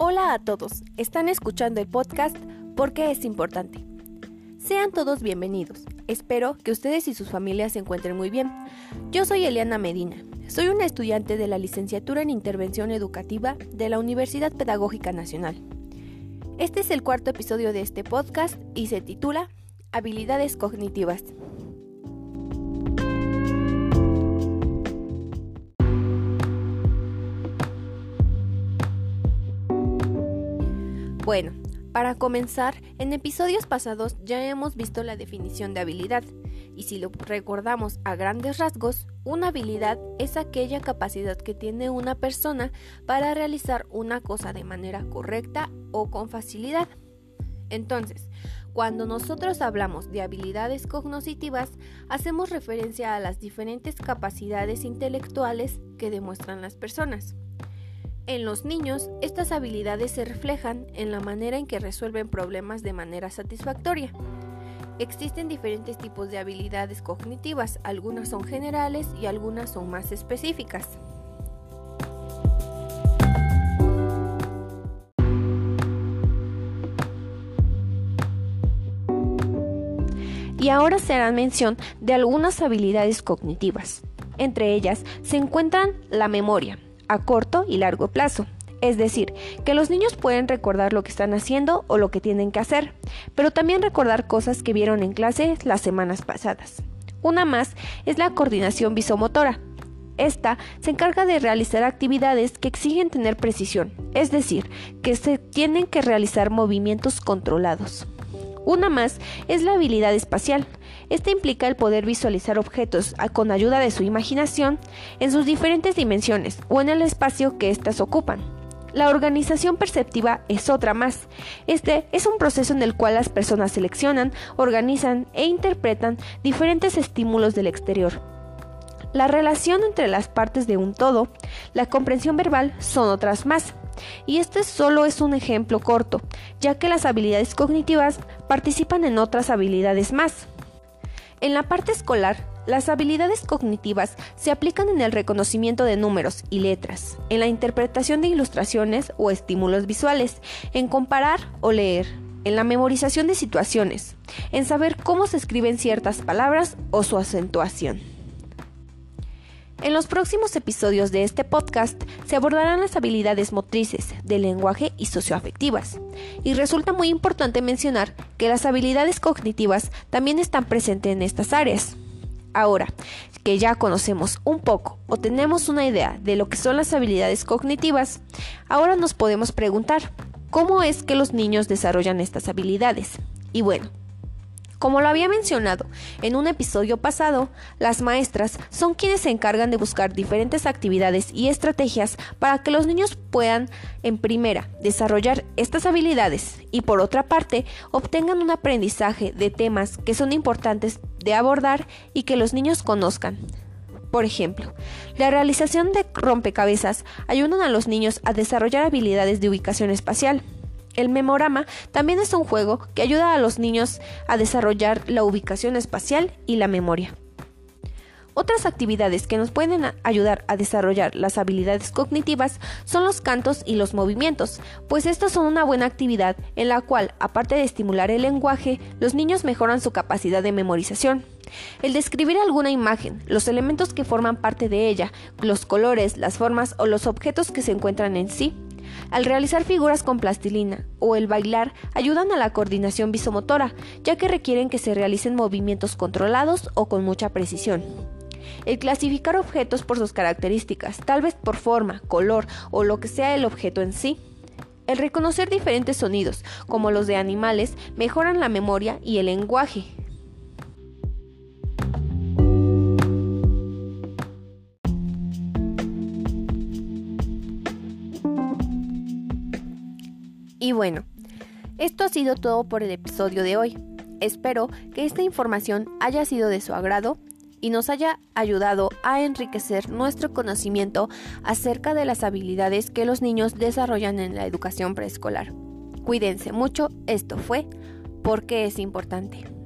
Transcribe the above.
Hola a todos, están escuchando el podcast Porque es importante. Sean todos bienvenidos. Espero que ustedes y sus familias se encuentren muy bien. Yo soy Eliana Medina. Soy una estudiante de la licenciatura en Intervención Educativa de la Universidad Pedagógica Nacional. Este es el cuarto episodio de este podcast y se titula Habilidades cognitivas. Bueno, para comenzar, en episodios pasados ya hemos visto la definición de habilidad, y si lo recordamos a grandes rasgos, una habilidad es aquella capacidad que tiene una persona para realizar una cosa de manera correcta o con facilidad. Entonces, cuando nosotros hablamos de habilidades cognitivas, hacemos referencia a las diferentes capacidades intelectuales que demuestran las personas. En los niños, estas habilidades se reflejan en la manera en que resuelven problemas de manera satisfactoria. Existen diferentes tipos de habilidades cognitivas, algunas son generales y algunas son más específicas. Y ahora se hará mención de algunas habilidades cognitivas. Entre ellas se encuentran la memoria, a corto y largo plazo. Es decir, que los niños pueden recordar lo que están haciendo o lo que tienen que hacer, pero también recordar cosas que vieron en clase las semanas pasadas. Una más es la coordinación visomotora. Esta se encarga de realizar actividades que exigen tener precisión, es decir, que se tienen que realizar movimientos controlados. Una más es la habilidad espacial. Esta implica el poder visualizar objetos con ayuda de su imaginación en sus diferentes dimensiones o en el espacio que éstas ocupan. La organización perceptiva es otra más. Este es un proceso en el cual las personas seleccionan, organizan e interpretan diferentes estímulos del exterior. La relación entre las partes de un todo, la comprensión verbal son otras más. Y este solo es un ejemplo corto, ya que las habilidades cognitivas participan en otras habilidades más. En la parte escolar, las habilidades cognitivas se aplican en el reconocimiento de números y letras, en la interpretación de ilustraciones o estímulos visuales, en comparar o leer, en la memorización de situaciones, en saber cómo se escriben ciertas palabras o su acentuación. En los próximos episodios de este podcast se abordarán las habilidades motrices, del lenguaje y socioafectivas. Y resulta muy importante mencionar que las habilidades cognitivas también están presentes en estas áreas. Ahora que ya conocemos un poco o tenemos una idea de lo que son las habilidades cognitivas, ahora nos podemos preguntar, ¿cómo es que los niños desarrollan estas habilidades? Y bueno, como lo había mencionado en un episodio pasado, las maestras son quienes se encargan de buscar diferentes actividades y estrategias para que los niños puedan, en primera, desarrollar estas habilidades y por otra parte, obtengan un aprendizaje de temas que son importantes de abordar y que los niños conozcan. Por ejemplo, la realización de rompecabezas ayudan a los niños a desarrollar habilidades de ubicación espacial. El memorama también es un juego que ayuda a los niños a desarrollar la ubicación espacial y la memoria. Otras actividades que nos pueden ayudar a desarrollar las habilidades cognitivas son los cantos y los movimientos, pues estos son una buena actividad en la cual, aparte de estimular el lenguaje, los niños mejoran su capacidad de memorización. El describir alguna imagen, los elementos que forman parte de ella, los colores, las formas o los objetos que se encuentran en sí, al realizar figuras con plastilina o el bailar ayudan a la coordinación visomotora, ya que requieren que se realicen movimientos controlados o con mucha precisión. El clasificar objetos por sus características, tal vez por forma, color o lo que sea el objeto en sí. El reconocer diferentes sonidos, como los de animales, mejoran la memoria y el lenguaje, Y bueno, esto ha sido todo por el episodio de hoy. Espero que esta información haya sido de su agrado y nos haya ayudado a enriquecer nuestro conocimiento acerca de las habilidades que los niños desarrollan en la educación preescolar. Cuídense mucho, esto fue porque es importante.